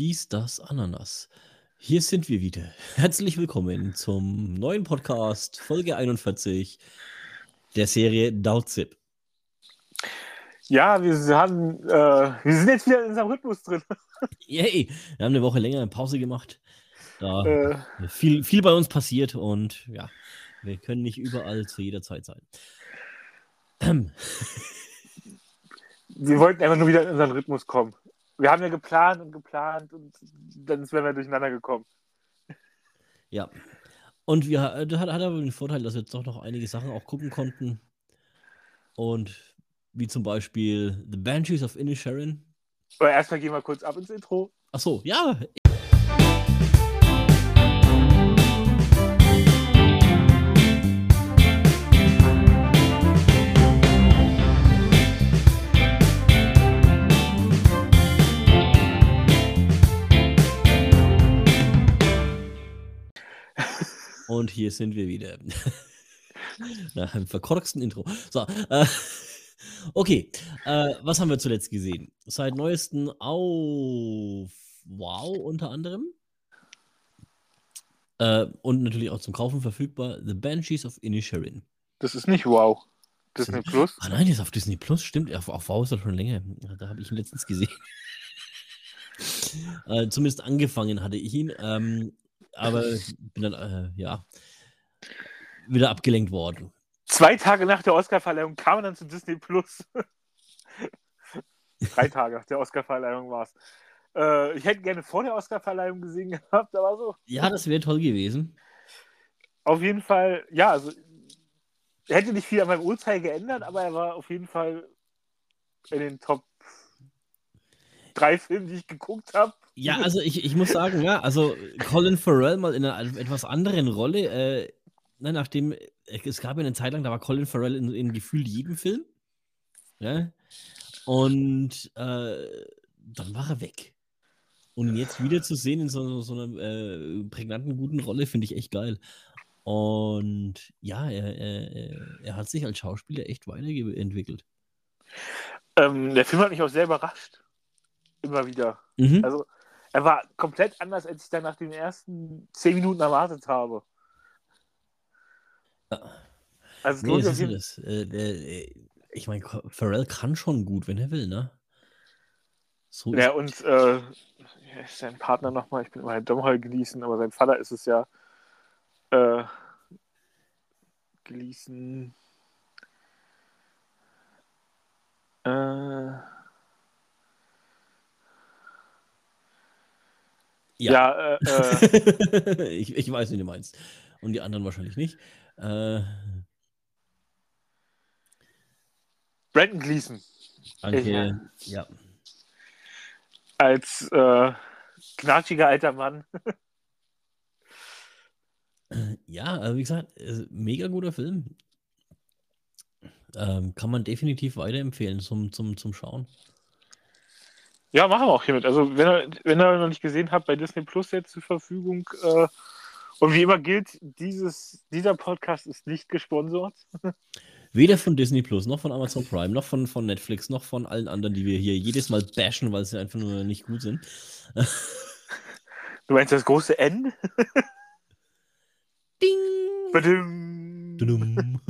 Dies, das, Ananas. Hier sind wir wieder. Herzlich willkommen zum neuen Podcast, Folge 41 der Serie Dautzip. Ja, wir, haben, äh, wir sind jetzt wieder in unserem Rhythmus drin. Yay! Wir haben eine Woche länger Pause gemacht. Da äh, viel, viel bei uns passiert und ja, wir können nicht überall zu jeder Zeit sein. wir wollten einfach nur wieder in unseren Rhythmus kommen. Wir haben ja geplant und geplant und dann wären wir durcheinander gekommen. Ja. Und wir, das hat, hat aber den Vorteil, dass wir jetzt doch noch einige Sachen auch gucken konnten. Und wie zum Beispiel The Banshees of Inisherin. Aber erstmal gehen wir kurz ab ins Intro. Ach so, ja. Und hier sind wir wieder. Nach einem verkorksten Intro. So, äh, okay. Äh, was haben wir zuletzt gesehen? Seit neuestem auf Wow unter anderem. Äh, und natürlich auch zum Kaufen verfügbar The Banshees of Inisherin. Das ist nicht Wow. Disney Plus? Ah nein, ist auf Disney Plus, stimmt. Auf, auf Wow ist das schon länger. Da habe ich ihn letztens gesehen. äh, zumindest angefangen hatte ich ihn. Ähm, aber bin dann, äh, ja, wieder abgelenkt worden. Zwei Tage nach der Oscarverleihung kam er dann zu Disney Plus. Drei Tage nach der Oscarverleihung war es. Äh, ich hätte gerne vor der Oscarverleihung gesehen gehabt, aber so. Ja, das wäre toll gewesen. Auf jeden Fall, ja, also er hätte nicht viel an meinem Urteil geändert, aber er war auf jeden Fall in den Top drei Filmen, die ich geguckt habe. Ja, also ich, ich muss sagen, ja, also Colin Farrell mal in einer etwas anderen Rolle, äh, ne, nachdem, es gab ja eine Zeit lang, da war Colin Farrell in, in gefühlt jedem Film. Ja? Und äh, dann war er weg. Und ihn jetzt wieder zu sehen in so, so einer äh, prägnanten, guten Rolle, finde ich echt geil. Und ja, er, er, er, hat sich als Schauspieler echt weiterentwickelt. Ähm, der Film hat mich auch sehr überrascht. Immer wieder. Mhm. Also, er war komplett anders, als ich dann nach den ersten zehn Minuten erwartet habe. Also, nee, das das. Äh, äh, ich meine, Pharrell kann schon gut, wenn er will, ne? So ja, und äh, sein Partner nochmal, ich bin immer Domhall Gleason, aber sein Vater ist es ja. Äh, Gleason. Äh. Ja, ja äh, äh. ich, ich weiß, wie du meinst. Und die anderen wahrscheinlich nicht. Äh, Brandon Gleason. Danke. Ich, ja. Als äh, knatschiger alter Mann. ja, also wie gesagt, mega guter Film. Ähm, kann man definitiv weiterempfehlen zum, zum, zum Schauen. Ja, machen wir auch hiermit. Also, wenn ihr, wenn ihr noch nicht gesehen habt, bei Disney Plus jetzt zur Verfügung. Äh, und wie immer gilt, dieses, dieser Podcast ist nicht gesponsert. Weder von Disney Plus, noch von Amazon Prime, noch von, von Netflix, noch von allen anderen, die wir hier jedes Mal bashen, weil sie einfach nur nicht gut sind. Du meinst das große N? Ding! Badum.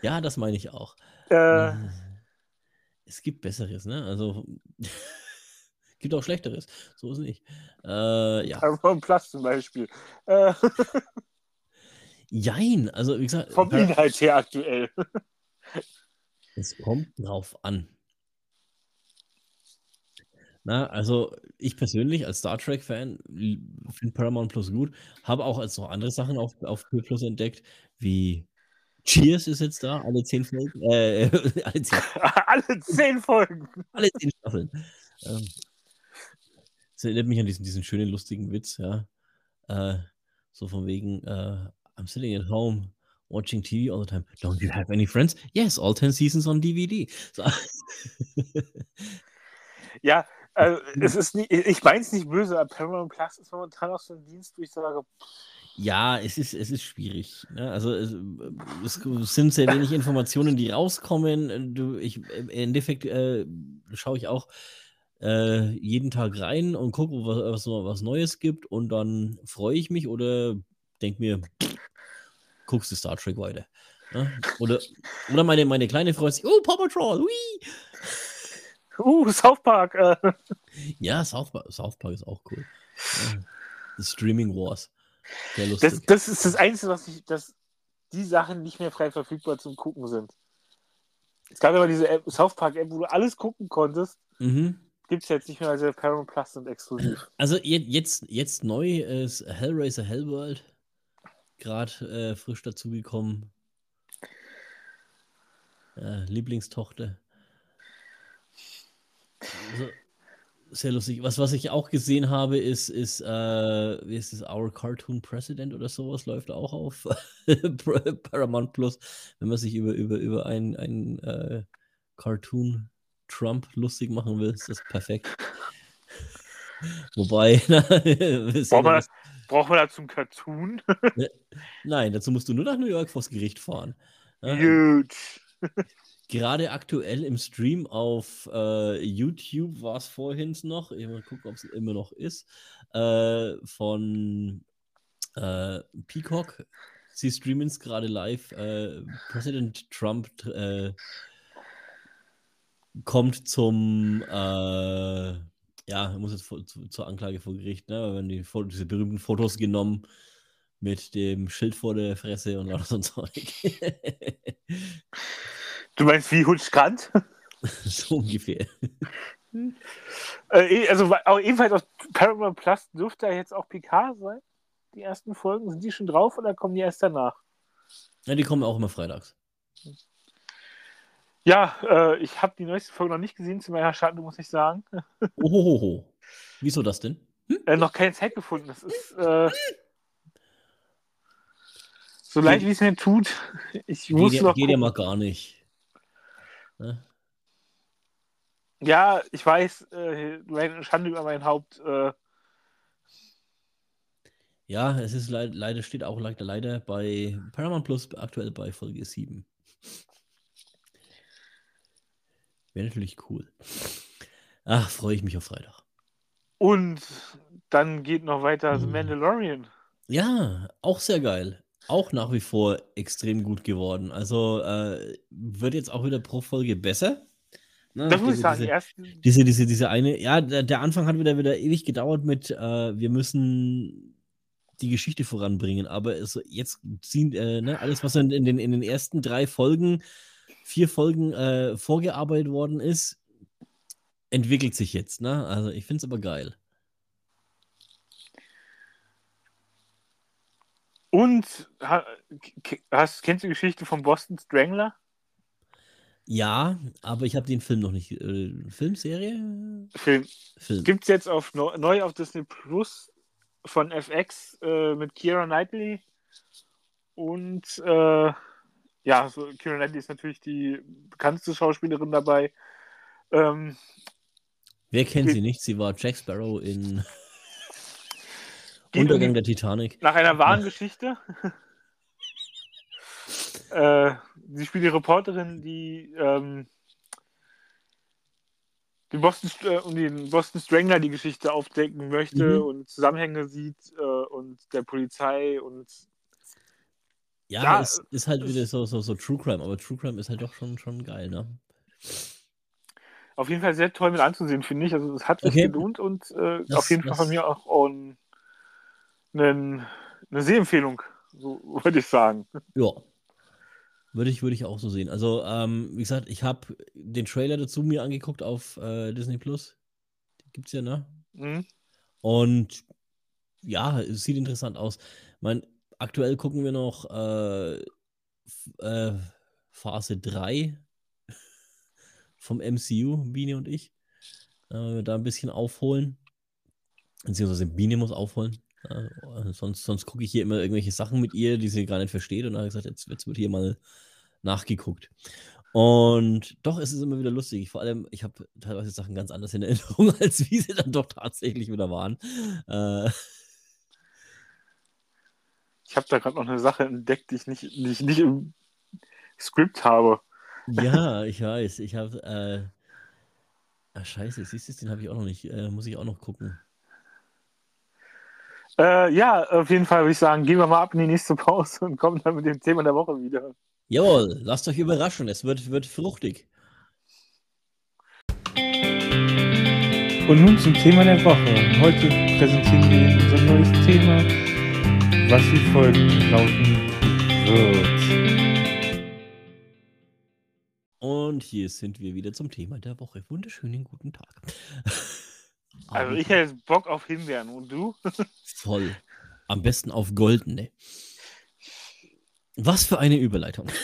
ja, das meine ich auch. Äh, es gibt Besseres, ne? Also. gibt auch Schlechteres. So ist es nicht. Äh, ja. Vom Platz zum Beispiel. Äh. Jein, also wie gesagt. Vom Inhalt her aktuell. es kommt drauf an. Na, also ich persönlich als Star Trek-Fan finde Paramount Plus gut, habe auch als noch andere Sachen auf, auf Plus entdeckt, wie Cheers ist jetzt da, alle zehn Folgen. Äh, alle, zehn. alle zehn Folgen. Alle zehn Staffeln. Ähm, das erinnert mich an diesen, diesen schönen, lustigen Witz, ja. Äh, so von wegen, uh, I'm sitting at home watching TV all the time. Don't you have any friends? Yes, all 10 seasons on DVD. So. ja, also, es ist nicht, ich meine es nicht böse, aber Paramount Plus ist momentan auch so ein Dienst, wo ich sage, pff, ja, es ist, es ist schwierig. Ne? Also es, es, sind sehr wenig Informationen, die rauskommen. Du, ich, Im Endeffekt äh, schaue ich auch äh, jeden Tag rein und gucke, was, was, was Neues gibt und dann freue ich mich oder denke mir, guckst du Star Trek weiter. Ja? Oder, oder meine, meine kleine freut sich, oh, Paw Patrol, hui! Uh, South Park. Äh. Ja, South Park, South Park ist auch cool. Ja. Streaming Wars. Das, das ist das Einzige, was ich, dass die Sachen nicht mehr frei verfügbar zum Gucken sind. Es gab aber diese App, South Park App, wo du alles gucken konntest. Mhm. Gibt es jetzt nicht mehr, also Paramount Plus sind exklusiv. Also jetzt, jetzt neu ist Hellraiser Hellworld gerade äh, frisch dazugekommen. Äh, Lieblingstochter. Also, sehr lustig. Was, was ich auch gesehen habe, ist, ist äh, wie ist das, Our Cartoon President oder sowas, läuft auch auf Paramount Plus. Wenn man sich über, über, über einen, einen äh, Cartoon Trump lustig machen will, ist das perfekt. Wobei, braucht, man, braucht man dazu einen Cartoon? Nein, dazu musst du nur nach New York vors Gericht fahren. Gut. Gerade aktuell im Stream auf äh, YouTube war es vorhin noch, ich mal gucken, ob es immer noch ist, äh, von äh, Peacock. Sie streamen es gerade live. Äh, Präsident Trump äh, kommt zum, äh, ja, er muss jetzt vor, zu, zur Anklage vor Gericht, ne? Wenn die diese berühmten Fotos genommen mit dem Schild vor der Fresse und alles so ein Zeug. Du meinst wie Hutschkant? so ungefähr. Äh, also auch ebenfalls auf Paramount Plus dürfte ja jetzt auch Picard sein. Die ersten Folgen, sind die schon drauf oder kommen die erst danach? Ja, die kommen auch immer freitags. Ja, äh, ich habe die neueste Folge noch nicht gesehen, zu meiner Schande, muss ich sagen. Ohohoho. Wieso das denn? Hm? Äh, noch keine Zeit gefunden. Das ist äh, so leicht, wie es mir tut. Ich muss geht, noch. Geht ja mal gar nicht. Ne? Ja, ich weiß, äh, Schande über mein Haupt. Äh. Ja, es ist leider, leider steht auch leider, leider bei Paramount Plus aktuell bei Folge 7. Wäre natürlich cool. Ach, freue ich mich auf Freitag. Und dann geht noch weiter The hm. Mandalorian. Ja, auch sehr geil auch nach wie vor extrem gut geworden. Also äh, wird jetzt auch wieder pro Folge besser. Ne? Das muss ich sagen, diese. Diese, diese, diese eine, ja, der, der, Anfang hat wieder, wieder ewig gedauert mit, äh, wir müssen die Geschichte voranbringen, aber es, jetzt ziehen, äh, ne, alles, was in, in, den, in den ersten drei Folgen, vier Folgen äh, vorgearbeitet worden ist, entwickelt sich jetzt. Ne? Also ich finde es aber geil. Und hast, kennst du die Geschichte von Boston Strangler? Ja, aber ich habe den Film noch nicht. Äh, Filmserie? Film. Film. Gibt es jetzt auf, neu auf Disney Plus von FX äh, mit Kira Knightley. Und äh, ja, so, Kira Knightley ist natürlich die bekannteste Schauspielerin dabei. Ähm, Wer kennt sie nicht? Sie war Jack Sparrow in Untergang der Titanic. Nach einer wahren Geschichte. äh, sie spielt die Reporterin, die ähm, die Boston, äh, um den Boston Strangler die Geschichte aufdecken möchte mhm. und Zusammenhänge sieht äh, und der Polizei und ja, ja es ist halt wieder so, so, so True Crime, aber True Crime ist halt doch schon, schon geil, ne? Auf jeden Fall sehr toll mit anzusehen, finde ich. Also es hat sich okay. gelohnt und äh, das, auf jeden Fall von mir auch ein einen, eine Sehempfehlung, so würde ich sagen. Ja. Würde ich, würde ich auch so sehen. Also, ähm, wie gesagt, ich habe den Trailer dazu mir angeguckt auf äh, Disney Plus. Gibt's ja, ne? Mhm. Und ja, es sieht interessant aus. Ich meine, aktuell gucken wir noch äh, äh, Phase 3 vom MCU, Biene und ich. Äh, da ein bisschen aufholen. Beziehungsweise Biene muss aufholen. Ja, sonst sonst gucke ich hier immer irgendwelche Sachen mit ihr, die sie gar nicht versteht. Und dann habe ich gesagt, jetzt, jetzt wird hier mal nachgeguckt. Und doch ist es immer wieder lustig. Vor allem, ich habe teilweise Sachen ganz anders in Erinnerung, als wie sie dann doch tatsächlich wieder waren. Äh, ich habe da gerade noch eine Sache entdeckt, die ich nicht, die ich nicht im Skript habe. Ja, ich weiß. Ich habe äh, Ah, scheiße, siehst du, den habe ich auch noch nicht. Äh, muss ich auch noch gucken. Äh, ja, auf jeden Fall würde ich sagen, gehen wir mal ab in die nächste Pause und kommen dann mit dem Thema der Woche wieder. Jawohl, lasst euch überraschen, es wird, wird fruchtig. Und nun zum Thema der Woche. Heute präsentieren wir Ihnen unser neues Thema, was wie folgt lauten wird. Und hier sind wir wieder zum Thema der Woche. Wunderschönen guten Tag. Also ich hätte jetzt Bock auf Himbeeren und du? Voll. Am besten auf goldene. Was für eine Überleitung.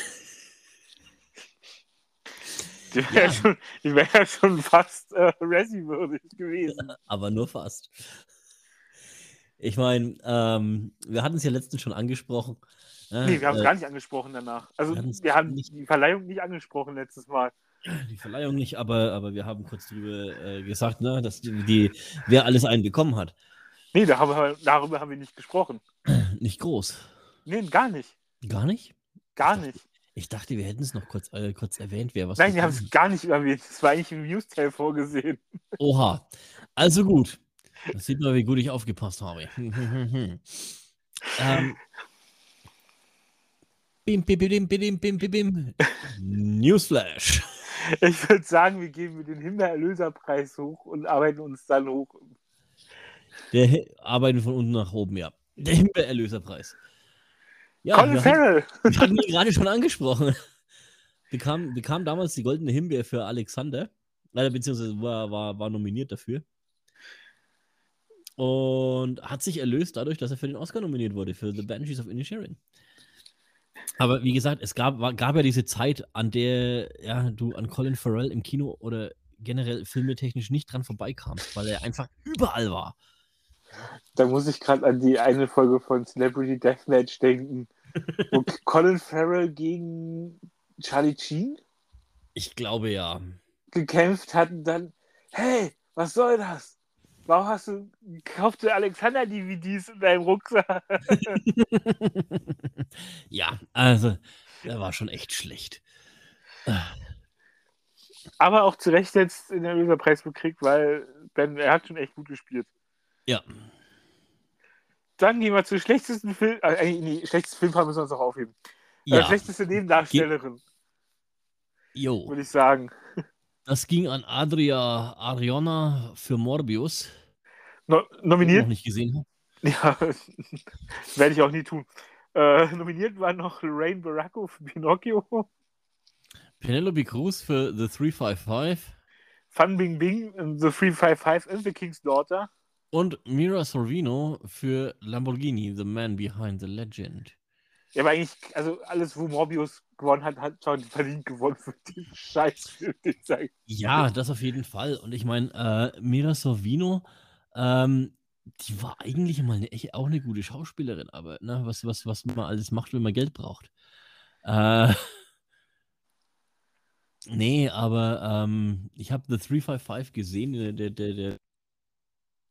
Die wäre ja. schon, die wär ja schon fast äh, Resi-würdig gewesen. Aber nur fast. Ich meine, ähm, wir hatten es ja letztens schon angesprochen. Äh, nee, wir haben es äh, gar nicht angesprochen danach. Also wir haben die Verleihung nicht angesprochen letztes Mal. Die Verleihung nicht, aber, aber wir haben kurz darüber äh, gesagt, ne, dass die, die, wer alles einen bekommen hat. Nee, da haben wir, darüber haben wir nicht gesprochen. Nicht groß. Nee, gar nicht. Gar nicht? Gar nicht. Ich dachte, wir hätten es noch kurz, äh, kurz erwähnt, wer was. Nein, wir haben es gar nicht erwähnt. Das war eigentlich im News-Tale vorgesehen. Oha. Also gut. Das sieht man, wie gut ich aufgepasst habe. ähm, bim, bim, bim, bim, bim, bim, bim. Newsflash. Ich würde sagen, wir geben mit den Himbeerlöserpreis hoch und arbeiten uns dann hoch. Der arbeiten von unten nach oben, ja. Der Himbeerlöserpreis. Ja, Colin Farrell. Hatten, wir hatten ihn gerade schon angesprochen. Bekam, bekam damals die goldene Himbeer für Alexander, äh, beziehungsweise war, war, war nominiert dafür. Und hat sich erlöst dadurch, dass er für den Oscar nominiert wurde, für The Banshees of Inisherin. Aber wie gesagt, es gab, gab ja diese Zeit, an der ja, du an Colin Farrell im Kino oder generell filmetechnisch nicht dran vorbeikamst, weil er einfach überall war. Da muss ich gerade an die eine Folge von Celebrity Deathmatch denken, wo Colin Farrell gegen Charlie Sheen ich glaube ja. gekämpft hat und dann, hey, was soll das? Warum hast du gekaufte Alexander-DVDs in deinem Rucksack? ja, also, der war schon echt schlecht. Aber auch zu Recht jetzt in der Loserpreis bekriegt, weil Ben, er hat schon echt gut gespielt. Ja. Dann gehen wir zur schlechtesten Film. Äh, nee, schlechtesten Filmfall müssen wir uns auch aufheben. Äh, ja. Äh, schlechteste Nebendarstellerin. Jo. Würde ich sagen. Das ging an Adria Ariona für Morbius. No nominiert? Ich noch nicht gesehen habe. Ja, werde ich auch nie tun. Äh, nominiert war noch Lorraine Baracco für Pinocchio. Penelope Cruz für The 355. Fun Bing Bing, The 355 and The King's Daughter. Und Mira Sorvino für Lamborghini, The Man Behind the Legend. Ja, aber eigentlich, also alles, wo Morbius gewonnen hat, hat schon verdient gewonnen für den Scheißfilm. Ja, das auf jeden Fall. Und ich meine, äh, Mira Sorvino, ähm, die war eigentlich mal eine, echt, auch eine gute Schauspielerin, aber ne, was, was, was man alles macht, wenn man Geld braucht. Äh, nee, aber ähm, ich habe The 355 gesehen, der, der, der, der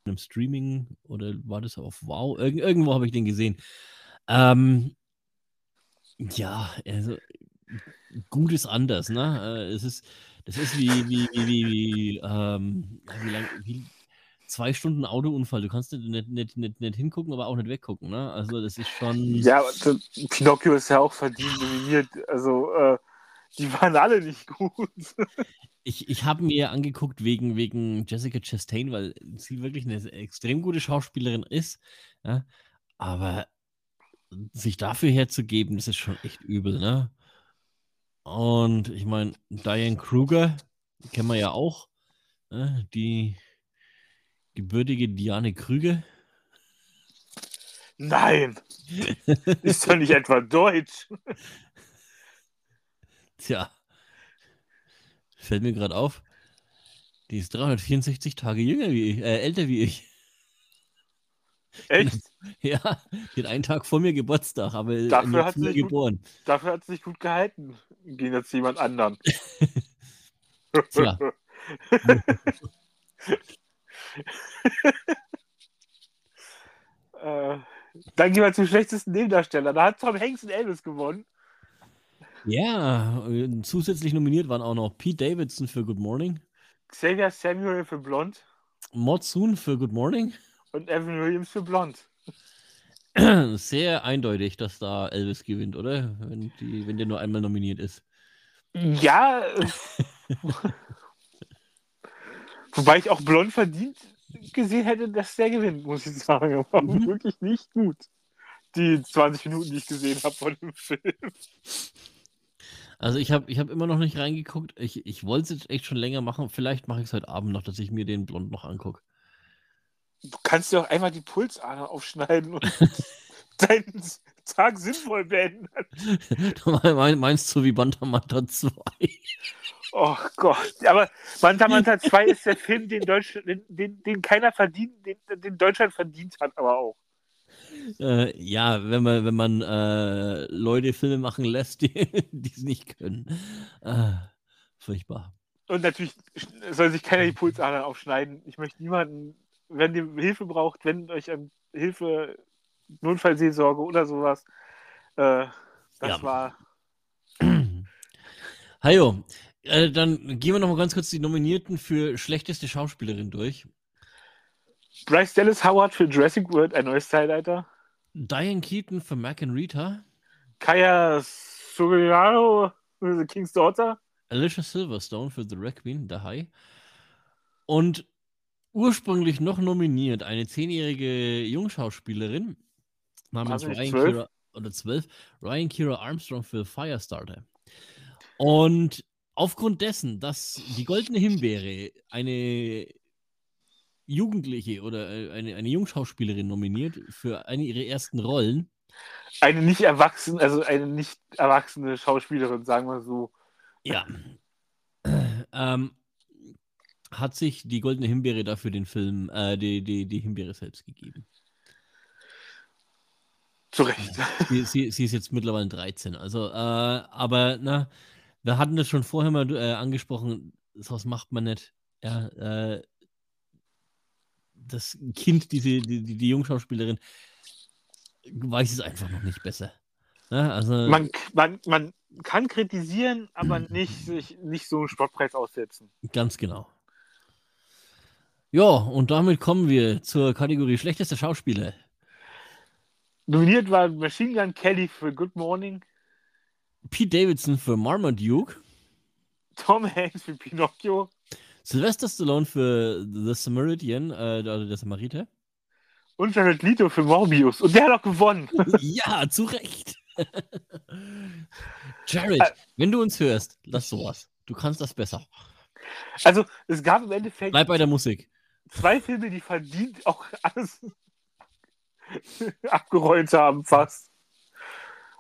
einem Streaming oder war das auf Wow? Irg irgendwo habe ich den gesehen. Ähm, ja, also gut ist anders, ne? Äh, es ist, das ist wie, wie, wie, wie, wie, ähm, wie, lang, wie zwei Stunden Autounfall. Du kannst nicht, nicht, nicht, nicht hingucken, aber auch nicht weggucken, ne? Also das ist schon. Ja, Pinocchio ist ja auch verdient nominiert. Also äh, die waren alle nicht gut. Ich, ich habe mir angeguckt wegen, wegen Jessica Chastain, weil sie wirklich eine extrem gute Schauspielerin ist. Ja? Aber sich dafür herzugeben, das ist schon echt übel, ne? Und ich meine, Diane Kruger, kennen wir ja auch, ne? die gebürtige Diane Krüger. Nein! ist doch nicht etwa deutsch. Tja. Fällt mir gerade auf. Die ist 364 Tage jünger wie ich, äh, älter wie ich. Echt? Ja, hat einen Tag vor mir Geburtstag, aber dafür hat sie geboren. Gut, dafür hat sie sich gut gehalten. Gegen jetzt jemand anderen. Tja. äh, dann gehen wir zum schlechtesten Nebendarsteller. Da hat Tom Hanks in Elvis gewonnen. Ja, zusätzlich nominiert waren auch noch Pete Davidson für Good Morning. Xavier Samuel für Blond Monsoon für Good Morning. Und Evan Williams für Blond. Sehr eindeutig, dass da Elvis gewinnt, oder? Wenn, die, wenn der nur einmal nominiert ist. Ja. äh, Wobei ich auch Blond verdient gesehen hätte, dass der gewinnt, muss ich sagen. Aber Mhm. wirklich nicht gut. Die 20 Minuten, die ich gesehen habe von dem Film. Also ich habe ich hab immer noch nicht reingeguckt. Ich, ich wollte es jetzt echt schon länger machen. Vielleicht mache ich es heute Abend noch, dass ich mir den Blond noch angucke. Du kannst dir auch einfach die Pulsader aufschneiden und deinen Tag sinnvoll beenden. Mein- Meinst du wie Bantamanta 2? Oh Gott. Aber Manta Manta 2 ist der Film, den, Deutschland, den, den, den keiner verdient, den, den Deutschland verdient hat, aber auch. Äh, ja, wenn man, wenn man äh, Leute Filme machen lässt, die die es nicht können. Äh, furchtbar. Und natürlich soll sich keiner die Pulsadern aufschneiden. Ich möchte niemanden, wenn ihr Hilfe braucht, wendet euch an Hilfe, Notfallseelsorge oder sowas. Äh, das Ja. war. Hajo, äh, dann gehen wir noch mal ganz kurz die Nominierten für schlechteste Schauspielerin durch. Bryce Dallas Howard für Jurassic World, ein neues Zeitalter. Diane Keaton für Mac and Rita. Kaya Sugiyaro für The King's Daughter. Alicia Silverstone für The Requiem, The High. Und ursprünglich noch nominiert eine zehnjährige Jungschauspielerin namens Ryan zwölf? Kira, oder zwölf, Ryan Kira Armstrong für Firestarter. Und aufgrund dessen, dass die Goldene Himbeere eine Jugendliche oder äh, eine, eine Jungschauspielerin nominiert für eine ihrer ersten Rollen, Eine nicht erwachsene, also eine nicht erwachsene Schauspielerin, sagen wir so. Ja. ähm, hat sich die Goldene Himbeere dafür den Film, äh, die, die, die Himbeere selbst gegeben. Zu Recht. Sie, sie, sie ist jetzt mittlerweile 13. Also, äh, aber na, wir hatten das schon vorher mal äh, angesprochen, sowas macht man nicht. Ja, äh, das Kind, diese, die, die, die Jungschauspielerin, weiß es einfach noch nicht besser. Ja, also, Man, man, man kann kritisieren, aber nicht sich nicht so einen Spottpreis aussetzen. Ganz genau. Ja, und damit kommen wir zur Kategorie schlechtester Schauspieler. Nominiert war Machine Gun Kelly für Good Morning, Pete Davidson für Marmaduke, Tom Hanks für Pinocchio Sylvester Stallone für The Samaritan, äh, also der Samariter. und Jared Leto für Morbius. Und der hat auch gewonnen. ja, zu Recht. Jared, wenn du uns hörst, lass sowas. Du kannst das besser. Also, es gab im Endeffekt Bleib bei der Musik. Zwei Filme, die verdient auch alles abgeräumt haben, fast.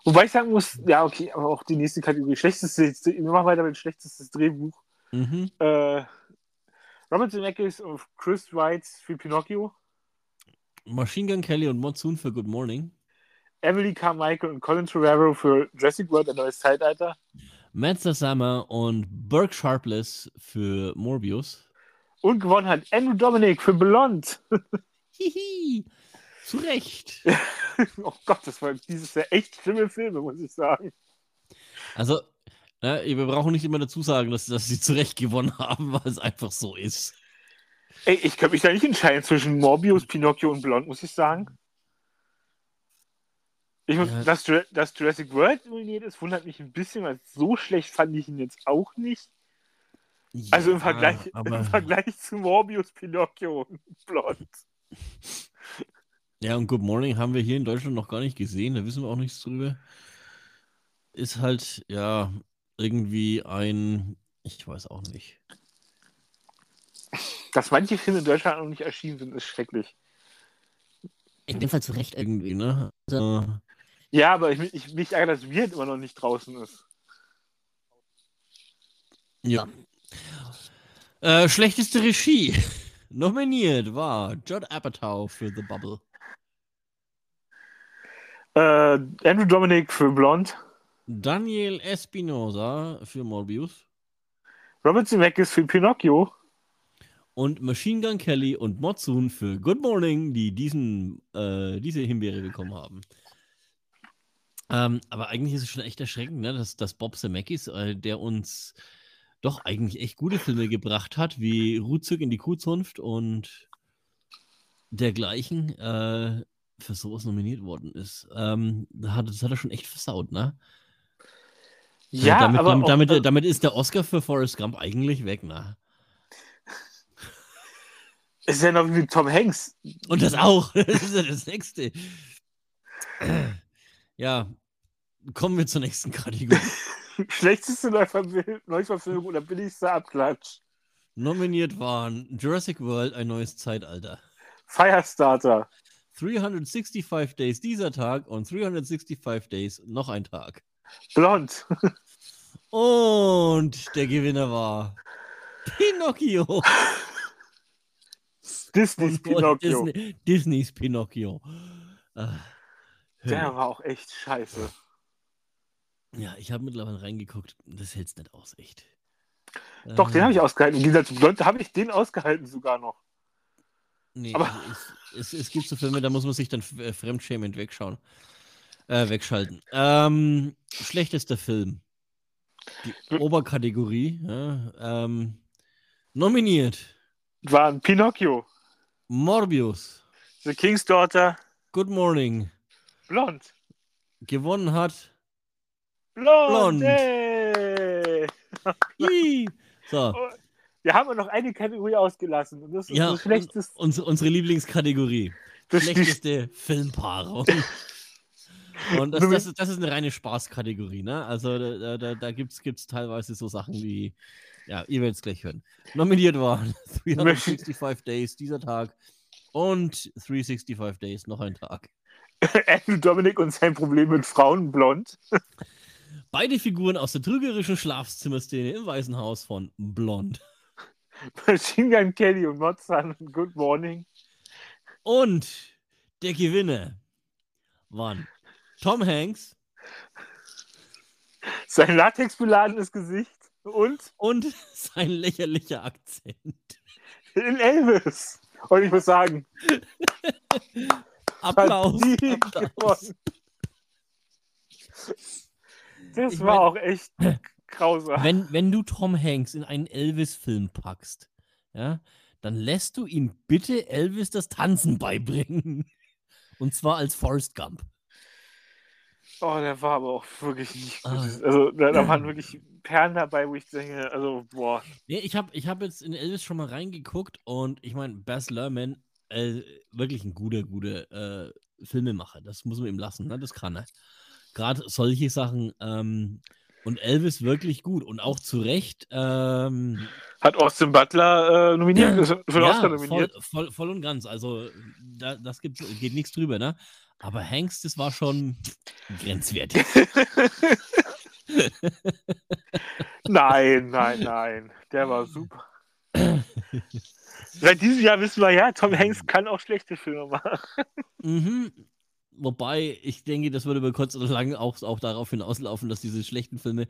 Wobei ich sagen muss, ja, okay, aber auch die nächste Kategorie. Schlechtestes, wir machen weiter mit schlechtestes Drehbuch. Mhm. Äh, Robert Zemeckis und Chris Wright für Pinocchio, Machine Gun Kelly und Monsoon für Good Morning. Emily Carmichael und Colin Trevorrow für Jurassic World, ein neues Zeitalter Matt Sasama und Burke Sharpless für Morbius. Und gewonnen hat Andrew Dominic für Blond. Hihi. Zu Recht. oh Gott, das war dieses Jahr echt schlimme Filme, muss ich sagen. Also, ja, wir brauchen nicht immer dazu sagen, dass, dass sie zu Recht gewonnen haben, weil es einfach so ist. Ey, ich kann mich da nicht entscheiden zwischen Morbius, Pinocchio und Blond, muss ich sagen. Ich muss, Ja. dass, dass Jurassic World nominiert ist, wundert mich ein bisschen, weil so schlecht fand ich ihn jetzt auch nicht. Also im, Vergleich, Aber, im Vergleich zu Morbius, Pinocchio und Blond. Ja, und Good Morning haben wir hier in Deutschland noch gar nicht gesehen, da wissen wir auch nichts drüber. Ist halt, ja, irgendwie ein, ich weiß auch nicht. Dass manche Filme in Deutschland noch nicht erschienen sind, ist schrecklich. In dem Fall zu Recht irgendwie, ne? Also, Ja, aber ich, ich, mich ärgert, dass Weird immer noch nicht draußen ist. ja. Äh, schlechteste Regie. Nominiert war Judd Apatow für The Bubble. Äh, Andrew Dominic für Blond, Daniel Espinosa für Morbius. Robert Zemeckis für Pinocchio Und Machine Gun Kelly und Monsoon für Good Morning, die diesen, äh, diese Himbeere bekommen haben. Ähm, aber eigentlich ist es schon echt erschreckend, ne, dass, dass Bob Zemeckis, äh, der uns doch eigentlich echt gute Filme gebracht hat, wie Rutzig in die Kuhzunft und dergleichen, äh, für sowas nominiert worden ist. Ähm, das hat, das hat er schon echt versaut, ne? Ja, damit, aber damit, auch, damit, äh, damit ist der Oscar für Forrest Gump eigentlich weg, ne? ist ja noch wie Tom Hanks. Und das auch. Das ist ja das nächste. Ja, kommen wir zur nächsten Kategorie. Schlechteste Neuverfil- Neuverfilmung oder billigste Abklatsch. Nominiert waren Jurassic World, ein neues Zeitalter. Firestarter. 365 Days dieser Tag und 365 Days noch ein Tag. Blond. Und der Gewinner war Pinocchio. Disneys Pinocchio. Disney, Disneys Pinocchio. Äh, Der war auch echt scheiße. Ja, ich habe mittlerweile reingeguckt. Das hält's nicht aus, echt. Doch, den Äh, habe ich ausgehalten. Im Gegensatz zu Blond habe ich den ausgehalten sogar noch. Nee, Aber- es, es, es gibt so Filme, da muss man sich dann äh, fremdschämend wegschauen. Äh, wegschalten. Ähm, schlechtester Film. Die. Oberkategorie. Ja, ähm, nominiert. War ein Pinocchio. Morbius. The King's Daughter. Good Morning. Blond. Gewonnen hat. Blond. Blond. So, Wir haben noch eine Kategorie ausgelassen. Und das ist ja, schlechteste. uns, unsere Lieblingskategorie. Das Schlechteste Filmpaarung. Und das, das, ist, das ist eine reine Spaßkategorie, ne? Also da, da, da gibt es teilweise so Sachen wie, ja, ihr werdet es gleich hören. Nominiert waren 365 Days, dieser Tag und 365 Days, noch ein Tag. Andrew Dominic und sein Problem mit Frauen blond. Beide Figuren aus der trügerischen Schlafzimmerszene im Weißen Haus von Blond. Machine Gun Kelly und Mozart und Good Morning. Und der Gewinner waren Tom Hanks Sein latexbeladenes Gesicht und und sein lächerlicher Akzent. in Elvis. Und ich muss sagen, Applaus. Applaus. Das Ich war mein- auch echt grausam. Wenn, wenn du Tom Hanks in einen Elvis-Film packst, ja, dann lässt du ihm bitte Elvis das Tanzen beibringen. Und zwar als Forrest Gump. Oh, der war aber auch wirklich nicht gut. Ah. Also, da, da waren wirklich Perlen dabei, wo ich denke, also, boah. Nee, ich habe ich hab jetzt in Elvis schon mal reingeguckt und ich meine, Baz Luhrmann, äh, wirklich ein guter, guter äh, Filmemacher. Das muss man ihm lassen, ne? das kann er. Gerade solche Sachen. Ähm, und Elvis wirklich gut und auch zu Recht. Ähm, Hat Austin Butler äh, nominiert, ist für den Oscar ja, nominiert. voll, voll, voll und ganz. Also, da, das gibt, geht nichts drüber, ne? Aber Hanks, das war schon grenzwertig. Nein, nein, nein. Der war super. Seit diesem Jahr wissen wir ja, Tom Hanks kann auch schlechte Filme machen. mhm. Wobei, ich denke, das würde über kurz oder lang auch, auch darauf hinauslaufen, dass diese schlechten Filme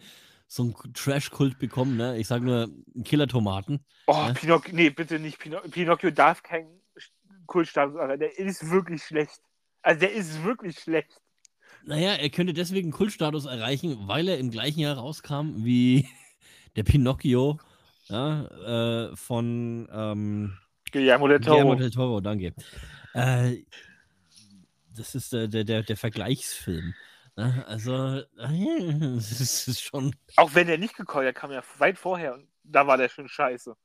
so einen Trash-Kult bekommen, ne? Ich sage nur Killer-Tomaten. Oh, Ja. Pinocchio, nee, bitte nicht. Pino Pinocchio darf keinen Kultstatus erreichen. Der ist wirklich schlecht. Also, der ist wirklich schlecht. Naja, er könnte deswegen Kultstatus erreichen, weil er im gleichen Jahr rauskam wie der Pinocchio ja, äh, von ähm, Guillermo del Guillermo Toro. del Toro, danke. Äh, das ist der, der, der, der Vergleichsfilm. Ne? Also, äh, das ist, schon. Auch wenn der nicht gekommen der kam ja weit vorher und da war der schon scheiße.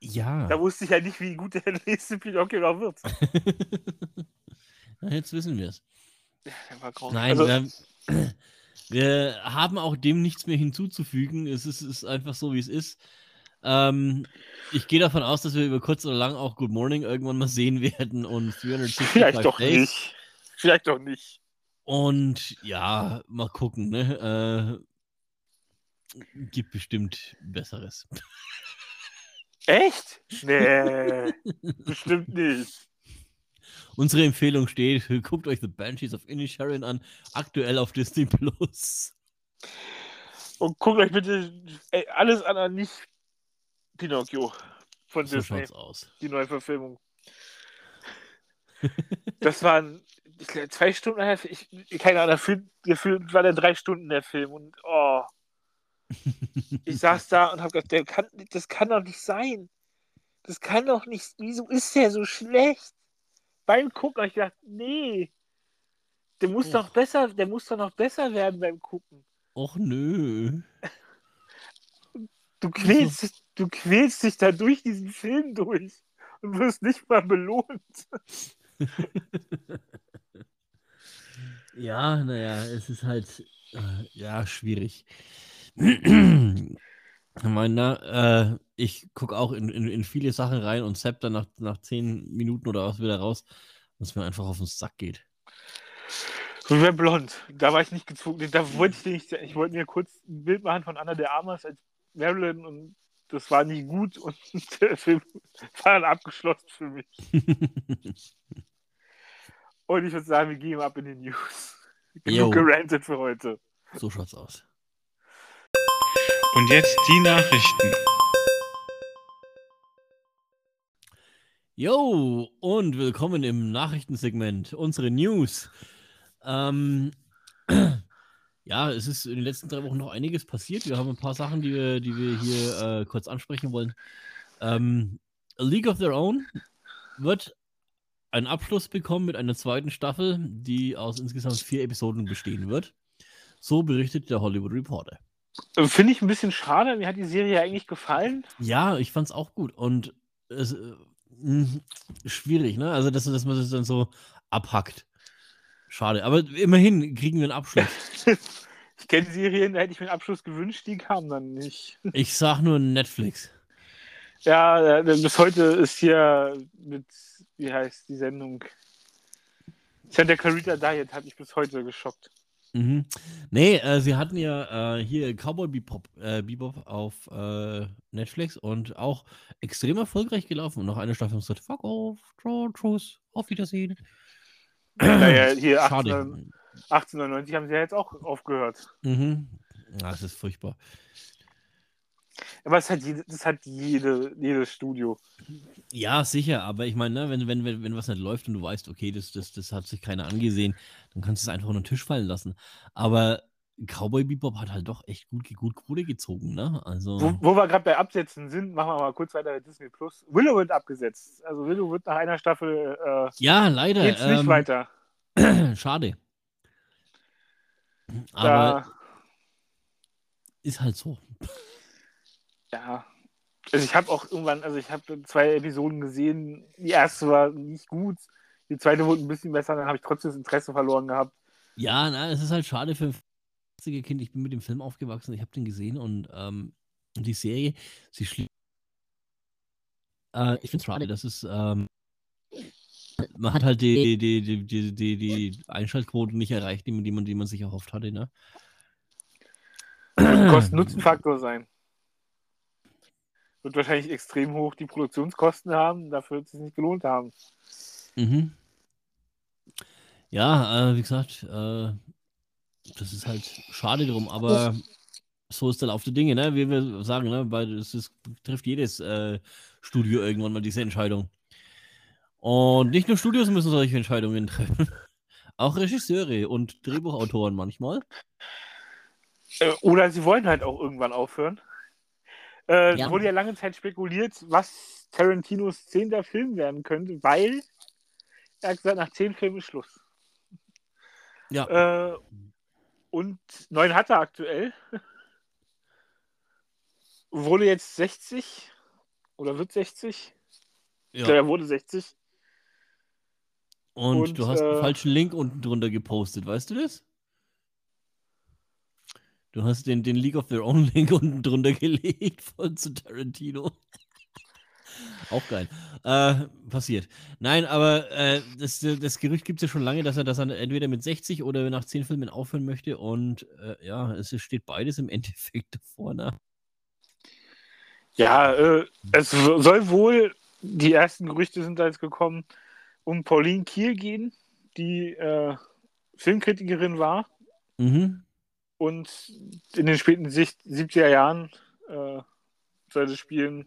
Ja. Da wusste ich ja nicht, wie gut der nächste Pinocchio noch wird. Na, Jetzt wissen wir es. Nein, also, wir, wir haben auch dem nichts mehr hinzuzufügen. Es ist, ist einfach so, wie es ist. Ähm, ich gehe davon aus, dass wir über kurz oder lang auch Good Morning irgendwann mal sehen werden und 365 vielleicht doch Days. nicht. Vielleicht doch nicht. Und ja, mal gucken, ne? Äh, gibt bestimmt Besseres. Echt? Nee, bestimmt nicht. Unsere Empfehlung steht: guckt euch The Banshees of Inisherin an, aktuell auf Disney Plus. Und guckt euch bitte ey, alles an, an nicht Pinocchio von So Disney, schaut's aus. die neue Verfilmung. Das waren glaub, zwei Stunden, ich, ich- keine Ahnung, gefühlt, gefühlt war der drei Stunden der Film und oh, Ich saß da und habe gedacht, der kann, das kann doch nicht sein. Das kann doch nicht. Wieso ist der so schlecht? Beim Gucken habe ich gedacht, nee. Der muss Och. doch besser, der muss doch noch besser werden beim Gucken. Och nö. Du quälst, dich, du quälst dich da durch diesen Film durch und wirst nicht mal belohnt. Ja, naja, es ist halt, äh, ja, schwierig. Ich meine, äh, ich gucke auch in, in, in viele Sachen rein und zapp dann nach, nach zehn Minuten oder was wieder raus, was mir einfach auf den Sack geht. So wie Blond. Da war ich nicht gezwungen. Da wollte ich nicht, ich wollte mir kurz ein Bild machen von Anna de Armas als Marilyn und das war nicht gut und der Film war dann abgeschlossen für mich. Und ich würde sagen, wir gehen ab in die News. Genug gerantet für heute. so schaut's aus. Und jetzt die Nachrichten. Jo, und willkommen im Nachrichtensegment, unsere News. Ähm, ja, es ist in den letzten drei Wochen noch einiges passiert. Wir haben ein paar Sachen, die wir, die wir hier äh, kurz ansprechen wollen. Ähm, A League of Their Own wird einen Abschluss bekommen mit einer zweiten Staffel, die aus insgesamt vier Episoden bestehen wird. So berichtet der Hollywood Reporter. Äh, Finde ich ein bisschen schade. Mir hat die Serie eigentlich gefallen. Ja, ich fand's auch gut. Und es äh, mh, schwierig, ne? Also, dass, dass man das dann so abhackt. Schade. Aber immerhin kriegen wir einen Abschluss. Ich kenne Serien, da hätte ich mir einen Abschluss gewünscht, die kamen dann nicht. Ich sag nur Netflix. Ja, äh, bis heute ist hier mit, wie heißt die Sendung? Santa Clarita Diet hat mich bis heute geschockt. Mhm. Nee, äh, sie hatten ja äh, hier Cowboy Bebop, äh, Bebop auf äh, Netflix und auch extrem erfolgreich gelaufen. Und nach einer Staffel sie gesagt, fuck off, draw, tschüss, auf Wiedersehen. Naja, hier Schade. 18, 1899 haben sie ja jetzt auch aufgehört. Mhm. Ja, das ist furchtbar. Aber es hat jede, das hat jede, jedes Studio. Ja, sicher, aber ich meine, ne, wenn, wenn, wenn, wenn was nicht läuft und du weißt, okay, das, das, das hat sich keiner angesehen, dann kannst du es einfach unter den Tisch fallen lassen. Aber Cowboy Bebop hat halt doch echt gut, gut Kohle gezogen, ne? Also. Wo, wo wir gerade bei Absetzen sind, machen wir mal kurz weiter mit Disney Plus. Willow wird abgesetzt. Also Willow wird nach einer Staffel äh, ja, leider. geht's nicht ähm, weiter. Schade. Aber Da, ist halt so. ja. Also ich habe auch irgendwann, also ich habe zwei Episoden gesehen. Die erste war nicht gut. Die zweite wurde ein bisschen besser, dann habe ich trotzdem das Interesse verloren gehabt. Ja, na, es ist halt schade für ein 80er Kind. Ich bin mit dem Film aufgewachsen, ich habe den gesehen und ähm, die Serie, sie schließt. Äh, ich finde es schade, das ist. Ähm, man hat halt die, die, die, die, die, die Einschaltquote nicht erreicht, die man, die man, die man sich erhofft hatte, ne? Kosten-Nutzen-Faktor sein. Wird wahrscheinlich extrem hoch die Produktionskosten haben, dafür wird es sich nicht gelohnt haben. Mhm. Ja, äh, wie gesagt, äh, das ist halt schade drum, aber so ist der Lauf der Dinge, ne? Wie wir sagen, ne? Weil es ist, trifft jedes äh, Studio irgendwann mal diese Entscheidung. Und nicht nur Studios müssen solche Entscheidungen treffen. Auch Regisseure und Drehbuchautoren manchmal. Äh, Oder sie wollen halt auch irgendwann aufhören. Äh, Ja. Es wurde ja lange Zeit spekuliert, was Tarantinos zehnter Film werden könnte, weil er hat gesagt, nach zehn Filmen ist Schluss. Ja. Äh, und neun hat er aktuell. Wurde jetzt 60 oder wird 60? Ich glaube, ja. er wurde 60. Und, und, du hast einen äh, falschen Link unten drunter gepostet, weißt du das? Du hast den, den League of Their Own Link unten drunter gelegt von zu Tarantino. Auch geil. Äh, passiert. Nein, aber äh, das, das Gerücht gibt es ja schon lange, dass er, dass er entweder mit 60 oder nach 10 Filmen aufhören möchte. Und äh, ja, es steht beides im Endeffekt davor. Ne? Ja, äh, es soll wohl, die ersten Gerüchte sind da jetzt gekommen, um Pauline Kiel gehen, die äh, Filmkritikerin war Mhm. und in den späten Sicht 70er Jahren äh, soll sie spielen.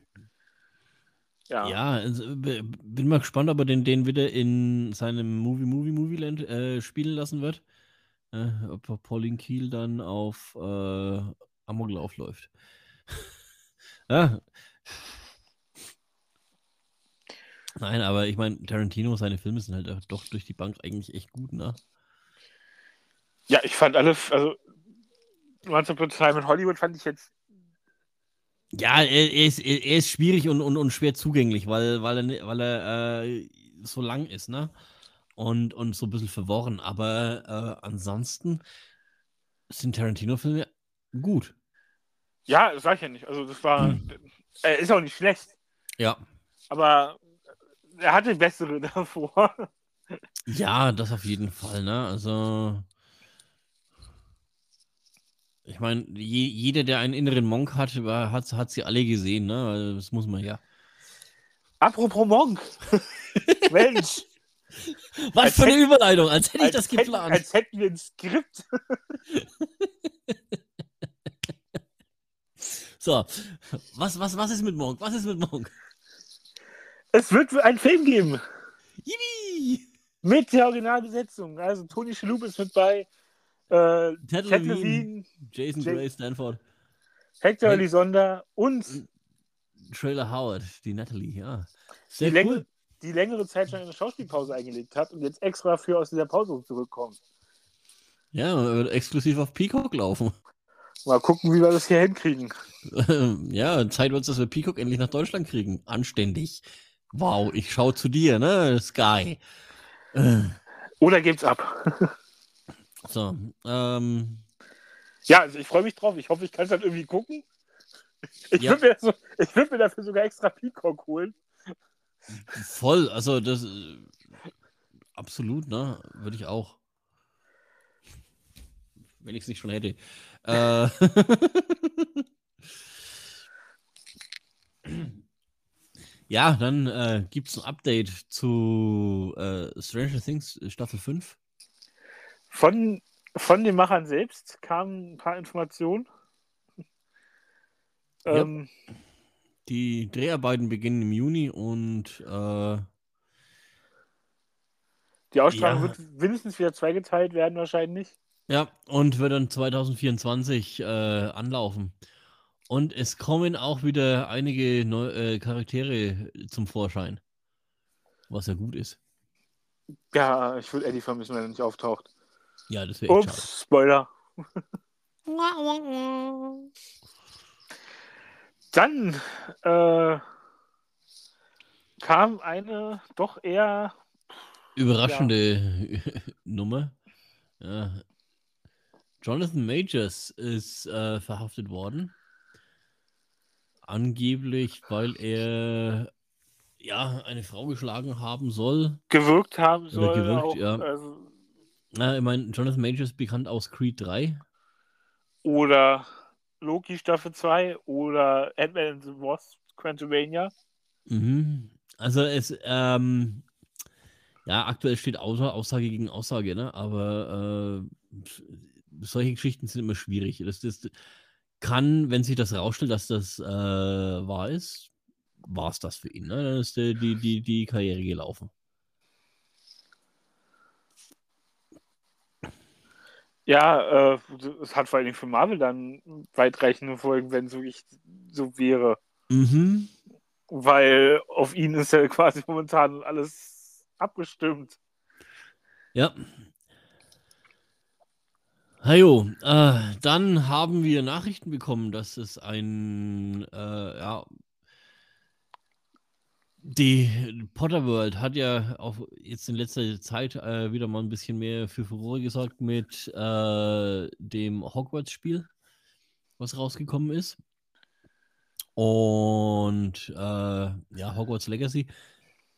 Ja, Ja, also, bin mal gespannt, ob er den, den wieder in seinem Movie, Movie, Movie Land äh, spielen lassen wird. Äh, ob Pauline Kiel dann auf äh, Amoklauf läuft. ja. Nein, aber ich meine, Tarantino, seine Filme sind halt doch durch die Bank eigentlich echt gut, ne? Ja, ich fand alle, also Once Upon a Time in Hollywood fand ich jetzt. Ja, er, er ist, er ist schwierig und, und, und schwer zugänglich, weil, weil er, weil er äh, so lang ist, ne? Und, und so ein bisschen verworren. Aber äh, ansonsten sind Tarantino-Filme gut. Ja, das sag ich ja nicht. Also das war. Hm. Er ist auch nicht schlecht. Ja. Aber er hatte bessere davor. Ja, das auf jeden Fall, ne? Also. Ich meine, je, jeder, der einen inneren Monk hat, hat, hat sie alle gesehen, ne? Also, das muss man ja. Apropos Monk. Mensch. Was als für eine hätte, Überleitung, als hätte als ich das geplant. Hätten, als hätten wir ein Skript. so, was, was, was ist mit Monk? Was ist mit Monk? Es wird einen Film geben. Yippie! Mit der Originalbesetzung. Also Tony Shalhoub ist mit bei. Äh, Ted, Ted Levine, Levine, Jason J Gray, Stanford. Hector hey. Elisonda und Trailer Howard, die Natalie, ja. Sehr die, cool. Die längere Zeit schon eine Schauspielpause eingelegt hat und jetzt extra für aus dieser Pause zurückkommt. Ja, wird exklusiv auf Peacock laufen. Mal gucken, wie wir das hier hinkriegen. ja, Zeit wird es, dass wir Peacock endlich nach Deutschland kriegen. Anständig. Wow, ich schaue zu dir, ne, Sky. Oder gebt's ab. so, ähm. Ja, also ich freue mich drauf. Ich hoffe, ich kann es dann irgendwie gucken. Ich ja. würde mir, so, würd mir dafür sogar extra Peacock holen. Voll, also das. Äh, absolut, ne? Würde ich auch. Wenn ich es nicht schon hätte. Äh. Ja, dann äh, gibt es ein Update zu äh, Stranger Things äh, Staffel 5. Von, von den Machern selbst kamen ein paar Informationen. Ähm, ja. Die Dreharbeiten beginnen im Juni und äh, die Ausstrahlung ja. wird mindestens wieder zweigeteilt werden, wahrscheinlich. Ja, und wird dann 2024 äh, anlaufen. Und es kommen auch wieder einige neue äh, Charaktere zum Vorschein. Was ja gut ist. Ja, ich will Eddie vermissen, wenn er nicht auftaucht. Ja, das wäre Ups, schade. Spoiler. Dann äh, kam eine doch eher überraschende ja. Nummer. Ja. Jonathan Majors ist äh, verhaftet worden. Angeblich, weil er ja eine Frau geschlagen haben soll. Gewirkt haben soll. Gewirkt, auch, ja. Also... Na, ich meine, Jonathan Majors bekannt aus Creed 3. Oder Loki Staffel 2 oder Ant-Man and the Wasp Quantumania. Mhm. Also es, ähm, ja, aktuell steht Aussage gegen Aussage, ne? Aber äh, solche Geschichten sind immer schwierig. Das, das, kann, wenn sich das rausstellt, dass das äh, wahr ist, war es das für ihn. Ne? Dann ist die, die, die, die Karriere gelaufen. Ja, äh, es hat vor allem für Marvel dann weitreichende Folgen, wenn es wirklich so wäre. Mhm. Weil auf ihn ist ja quasi momentan alles abgestimmt. Ja, Hajo, äh, dann haben wir Nachrichten bekommen, dass es ein, äh, ja, die Potter World hat ja auch jetzt in letzter Zeit äh, wieder mal ein bisschen mehr für Furore gesorgt mit äh, dem Hogwarts-Spiel, was rausgekommen ist. Und äh, ja, Hogwarts Legacy.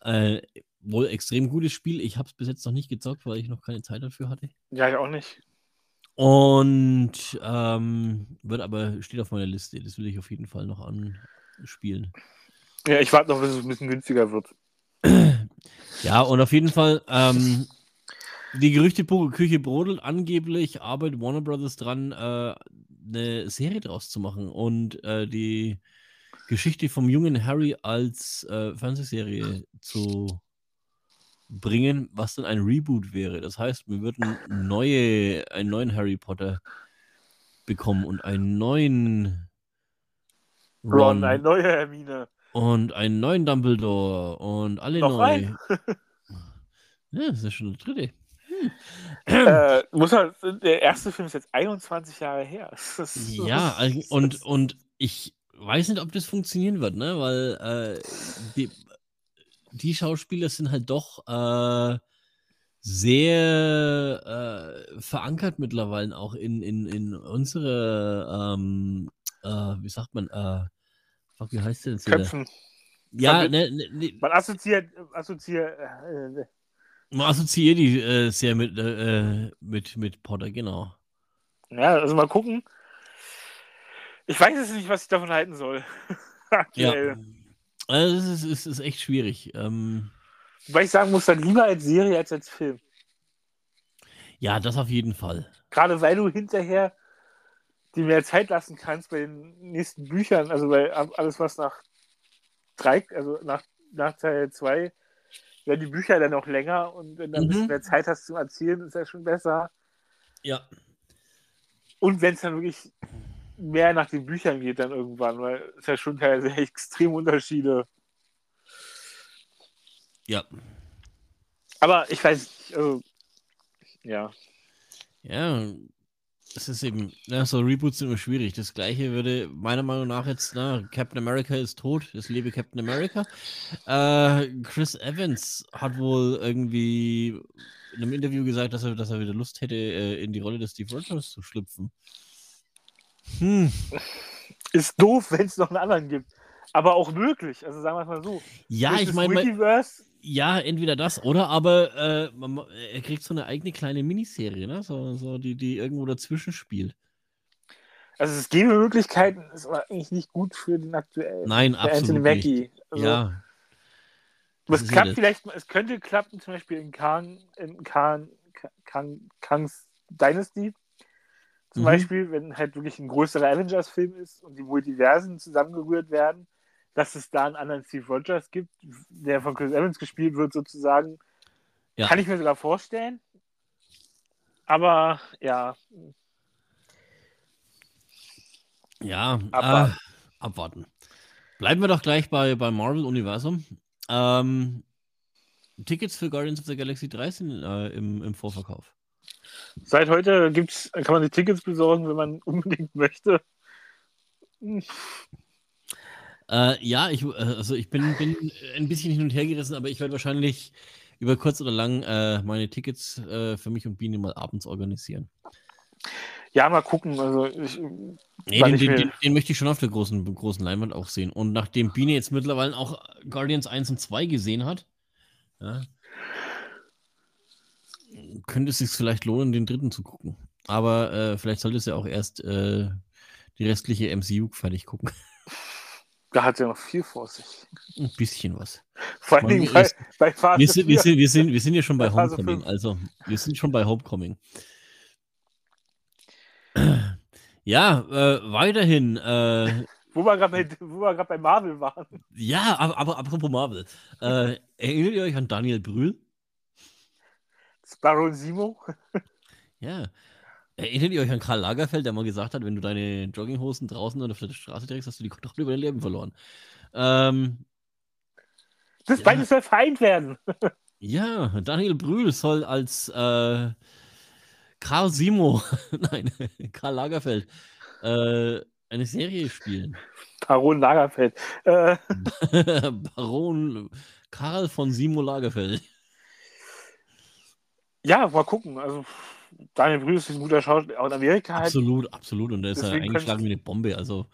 Äh, wohl extrem gutes Spiel. Ich habe es bis jetzt noch nicht gezockt, weil ich noch keine Zeit dafür hatte. Ja, ich auch nicht. Und ähm, wird aber, steht auf meiner Liste. Das will ich auf jeden Fall noch anspielen. Ja, ich warte noch, bis es ein bisschen günstiger wird. Ja, und auf jeden Fall, ähm, die Gerüchteküche brodelt. Angeblich arbeitet Warner Brothers dran, äh, eine Serie draus zu machen und äh, die Geschichte vom jungen Harry als äh, Fernsehserie zu bringen, was dann ein Reboot wäre. Das heißt, wir würden neue, einen neuen Harry Potter bekommen und einen neuen Ron, eine neue Hermine. Und einen neuen Dumbledore und alle Noch neu. Ja, das ist schon der dritte. äh, muss man, der erste Film ist jetzt 21 Jahre her. Ja, also- und, und ich weiß nicht, ob das funktionieren wird, ne? Weil äh, die, die Schauspieler sind halt doch äh, sehr äh, verankert mittlerweile auch in, in, in unsere, ähm, äh, wie sagt man, äh, fuck, wie heißt der wieder? Köpfen. Ja, ne, ne, ne, Man assoziiert, assoziiert äh, man assoziiert die äh, sehr mit, äh, mit, mit Potter, genau. ja, also mal gucken. Ich weiß jetzt nicht, was ich davon halten soll. Ja. Also, es ist, es ist echt schwierig. Ähm, Weil ich sagen muss, dann lieber als Serie als als Film. ja, das auf jeden Fall. Gerade weil du hinterher dir mehr Zeit lassen kannst bei den nächsten Büchern, also bei alles, was nach drei, also nach, nach Teil 2, werden die Bücher dann auch länger und wenn du ein Mhm. bisschen mehr Zeit hast zum Erzählen, ist das schon besser. Ja. Und wenn es dann wirklich mehr nach den Büchern geht, dann irgendwann, weil es ja schon teilweise extrem Unterschiede. Ja. Aber ich weiß nicht, also, ja. Ja, es ist eben, ja, so Reboots sind immer schwierig. Das gleiche würde meiner Meinung nach jetzt, na, Captain America ist tot, es lebe Captain America. Äh, Chris Evans hat wohl irgendwie in einem Interview gesagt, dass er, dass er wieder Lust hätte, äh, in die Rolle des Steve Rogers zu schlüpfen. Hm. Ist doof, wenn es noch einen anderen gibt. Aber auch möglich. Also sagen wir es mal so. Ja, Durch ich meine, Multiverse, ja, entweder das oder aber äh, man, ma- er kriegt so eine eigene kleine Miniserie, ne? So, so die, die irgendwo dazwischen spielt. also es gäbe Möglichkeiten, ist aber eigentlich nicht gut für den aktuellen. Nein, für Anthony absolut nicht. Mackie. Also, Ja. das es klappt vielleicht, es könnte klappen, zum Beispiel in Kang, in Kang, Kang, Kangs Dynasty. Zum Mhm. Beispiel, wenn halt wirklich ein größerer Avengers-Film ist und die Multiversen zusammengerührt werden, dass es da einen anderen Steve Rogers gibt, der von Chris Evans gespielt wird, sozusagen. Ja. Kann ich mir sogar vorstellen. Aber ja, Ja, Abwarten. Äh, abwarten. Bleiben wir doch gleich bei, bei Marvel-Universum. Ähm, Tickets für Guardians of the Galaxy 3 sind äh, im, im Vorverkauf. seit heute gibt's, kann man die Tickets besorgen, wenn man unbedingt möchte. Äh, ja, ich, äh, also ich bin, bin ein bisschen hin und her gerissen, aber ich werde wahrscheinlich über kurz oder lang äh, meine Tickets äh, für mich und Biene mal abends organisieren. Ja, mal gucken. Also ich, Nee, den, ich den, den, den möchte ich schon auf der großen, großen Leinwand auch sehen. Und nachdem Biene jetzt mittlerweile auch Guardians 1 und 2 gesehen hat, ja, könnte es sich vielleicht lohnen, den dritten zu gucken. Aber äh, vielleicht sollte es ja auch erst äh, die restliche MCU fertig gucken. Da hat er noch viel vor sich. Ein bisschen was. Vor Dingen bei, wir- bei Phase Wir sind, wir, 4. sind, wir, sind, wir sind ja schon bei Bei Homecoming. Also, wir sind schon bei Homecoming. Ja, äh, weiterhin. Äh, Wo wir gerade bei, bei Marvel waren. ja, aber, aber apropos Marvel. Äh, erinnert ihr euch an Daniel Brühl? Sparrow Simo. Ja. Erinnert ihr euch an Karl Lagerfeld, der mal gesagt hat, wenn du deine Jogginghosen draußen oder auf der Straße trägst, hast du die Kontrolle über dein Leben verloren. Ähm, Das Ja. beides soll vereint werden. ja, Daniel Brühl soll als äh, Karl Simo, nein, Karl Lagerfeld, äh, eine Serie spielen. Baron Lagerfeld. Äh, Baron Karl von Simo Lagerfeld. ja, mal gucken. Also Daniel Brühl ist ein guter Schauspieler. In Amerika halt. Absolut, absolut. Und der ist ja Deswegen eingeschlagen wie eine Bombe. Also,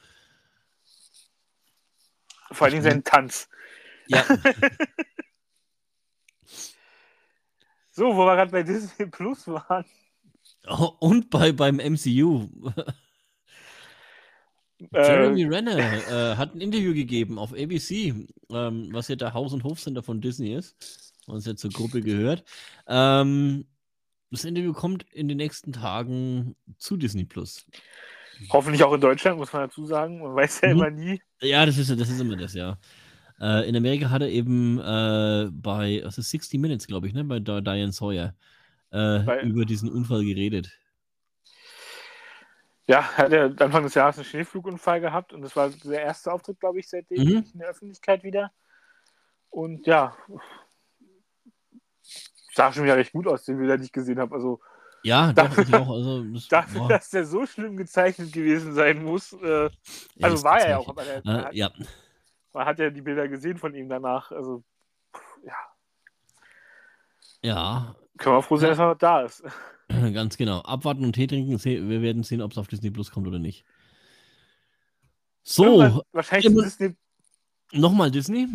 Vor allen Dingen sein Tanz. ja, So, wo wir gerade bei Disney Plus waren. Oh, und bei, beim MCU. Äh, Jeremy Renner äh, hat ein Interview gegeben auf ABC, ähm, was ja der Haus- und Hofsender von Disney ist, was ja zur Gruppe gehört. Ähm, das Interview kommt in den nächsten Tagen zu Disney Plus. hoffentlich auch in Deutschland, muss man dazu sagen. Man weiß ja Mhm. immer nie. Ja, das ist, das ist immer das, ja. Äh, in Amerika hat er eben äh, bei ist 60 Minutes, glaube ich, ne, bei Di- Diane Sawyer äh, Bei- über diesen Unfall geredet. Ja, hat er Anfang des Jahres einen Schneeflugunfall gehabt und das war der erste Auftritt, glaube ich, seitdem Mhm. in der Öffentlichkeit wieder. Und ja, sah schon wieder recht gut aus, den Bilder, die ich gesehen habe. Also Ja, doch, ich auch. Also, das, dafür, boah, dass der so schlimm gezeichnet gewesen sein muss, äh, ja, also ist war er ja auch, man, Äh, hat, ja, man hat ja die Bilder gesehen von ihm danach. Also ja, ja, können wir froh sein, Ja. dass er noch da ist. ganz genau. Abwarten und Tee trinken. Wir werden sehen, ob es auf Disney Plus kommt oder nicht. So, Irgendwann, wahrscheinlich zu immer- Disney, nochmal Disney.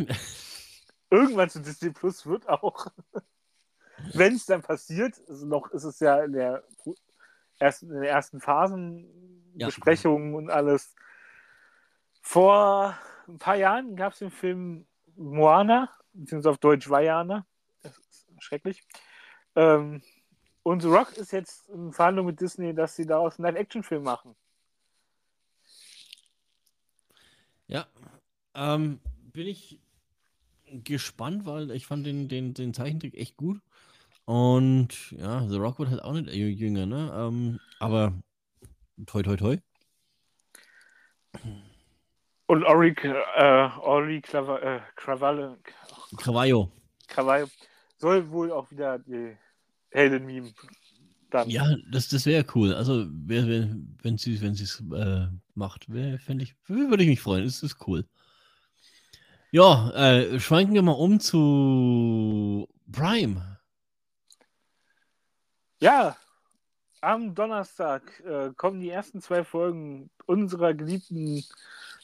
irgendwann zu Disney Plus wird auch, wenn es dann passiert, also noch ist es ja in der ersten, in den ersten Phasen Ja. Besprechungen und alles. Vor ein paar Jahren gab es den Film Moana, beziehungsweise auf Deutsch Vajana. Das ist schrecklich. Ähm, und The Rock ist jetzt in Verhandlung mit Disney, dass sie daraus einen Live-Action-Film machen. Ja, ähm, bin ich gespannt, weil ich fand den, den, den Zeichentrick echt gut. Und ja, The Rock wird halt auch nicht jü- jünger, ne? Ähm, aber toi, toi, toi. Und Ori, äh, Ori Clava, äh, Cravalle, Cavallo. Cavallo soll wohl auch wieder die Helden-Meme dann. Ja, das, das wäre cool. Also, wär, wär, wenn sie wenn es äh, macht, wär, ich, würde ich mich freuen. Das ist cool. Ja, äh, schwenken wir mal um zu Prime. Ja, am Donnerstag äh, kommen die ersten zwei Folgen unserer geliebten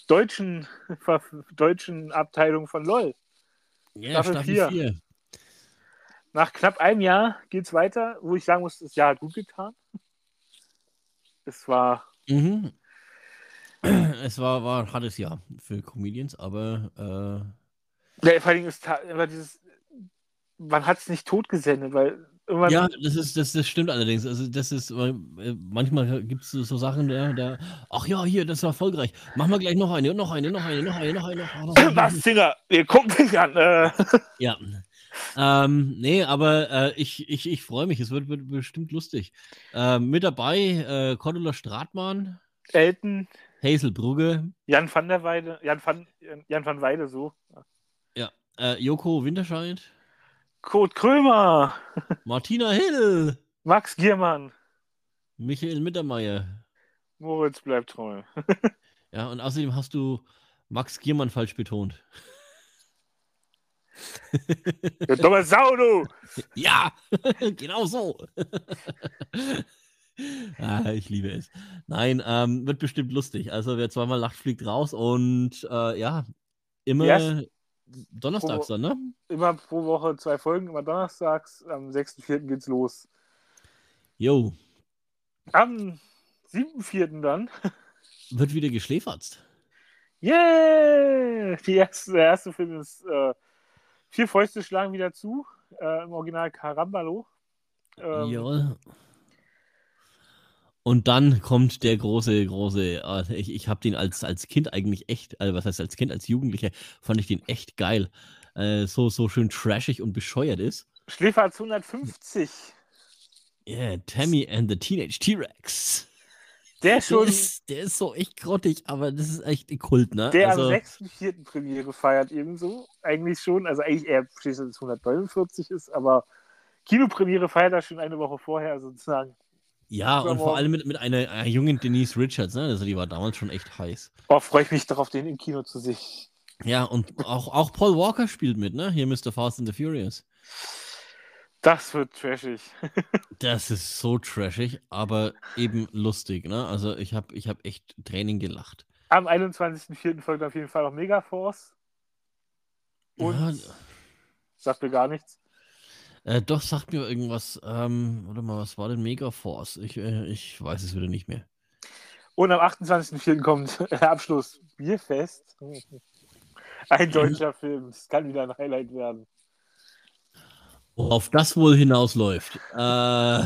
deutschen, deutschen Abteilung von LOL. Ja, Staffel Staffel vier. 4. Nach knapp einem Jahr geht's weiter, wo ich sagen muss, das Jahr hat gut getan. Es war, Mhm. Es war, war ein hartes Jahr für Comedians, aber äh, ja, vor allem ist immer dieses, man hat es nicht tot gesendet, weil ja, das ist, das, das stimmt allerdings. Also das ist, äh, manchmal gibt es so Sachen, der, der, ach ja, hier, das war erfolgreich. Machen wir gleich noch eine, noch eine, noch eine, noch eine, noch eine, noch eine. Was, Singer, wir gucken dich an. Äh, Ja. Ähm, nee, aber äh, ich, ich, ich freue mich. Es wird, wird bestimmt lustig. Ähm, mit dabei äh, Cordula Stratmann, Elton, Hazel Brugge, Jan van der Weide, Jan van, Jan van Weide, so. äh, Joko Winterscheid, Kurt Krömer, Martina Hill, Max Giermann, Michael Mittermeier. Moritz bleibt treu. Ja, und außerdem hast du Max Giermann falsch betont. Der dumme Sau, du! Ja, genau so. ah, ich liebe es. Nein, ähm, wird bestimmt lustig. Also wer zweimal lacht, fliegt raus und äh, ja, immer Erst- donnerstags dann, ne? Immer pro Woche zwei Folgen, immer donnerstags. Am 6.4. geht's los. Jo, Am 7.4. dann. wird wieder geschläferzt. Yeah! Die erste, der erste Film ist äh, Vier Fäuste schlagen wieder zu. Äh, Im Original Carambalo. Ähm, Jawohl. Und dann kommt der große, große, äh, ich, ich habe den als, als Kind eigentlich echt, also was heißt als Kind, als Jugendlicher, fand ich den echt geil. Äh, so, so schön trashig und bescheuert ist. Schläferz 150. Yeah, Tammy and the Teenage T-Rex. Der Der schon, ist, der ist so echt grottig, aber das ist echt ein Kult, ne? der also, am 6.4. Premiere feiert ebenso. Eigentlich schon. Also eigentlich eher schließlich 149 ist, aber Kinopremiere feiert er schon eine Woche vorher sozusagen. Ja, und vor allem mit, mit einer, einer jungen Denise Richards, ne? Also die war damals schon echt heiß. Oh, freue ich mich darauf, den im Kino zu sehen. Ja, und auch, auch Paul Walker spielt mit, ne? Hier Mr. Fast and the Furious. Das wird trashig. Das ist so trashig, aber eben lustig, ne? Also ich habe ich hab echt Training gelacht. Am 21.04. folgt auf jeden Fall noch Megaforce. Und Ja, sagt mir gar nichts. Äh, doch, sagt mir irgendwas. Ähm, warte mal, was war denn Megaforce? Ich, äh, ich weiß es wieder nicht mehr. Und am 28.04. kommt der Abschluss Bierfest. Ein deutscher Film. Das kann wieder ein Highlight werden. Worauf das wohl hinausläuft. Äh,